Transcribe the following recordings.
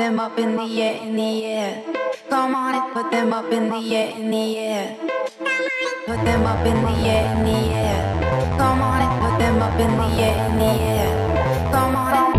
them up in the air, in the air. Come on and put them up in the air, in the air. Put them up in the air, in the air. Come on and put them up in the air, in the air. Come on and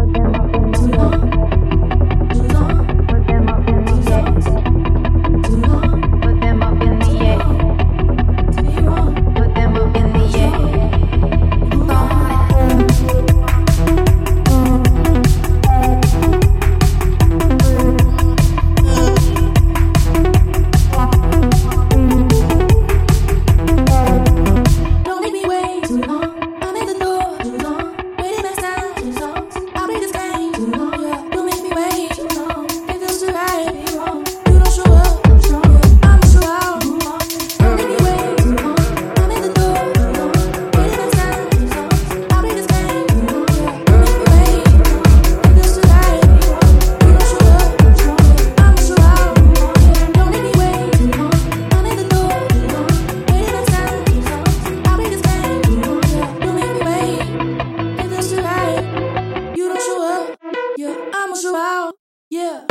Vamos, João! Yeah!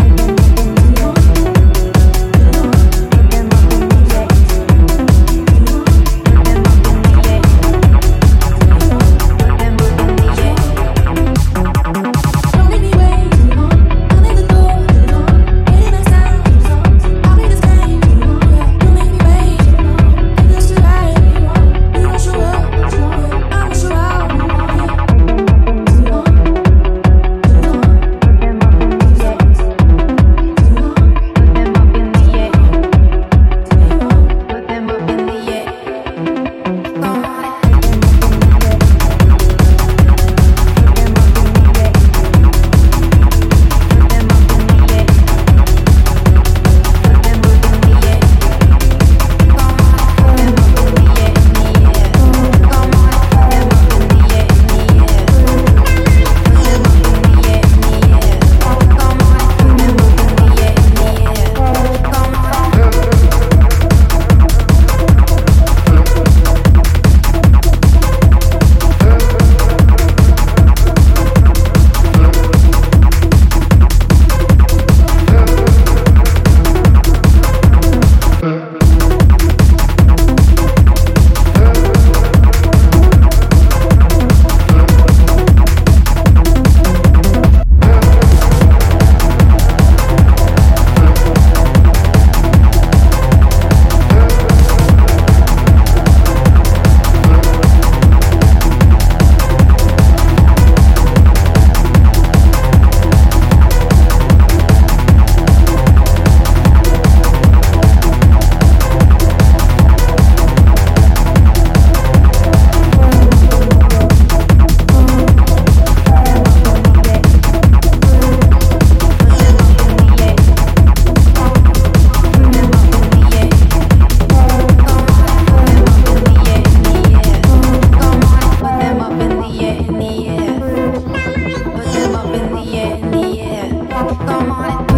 Come on it.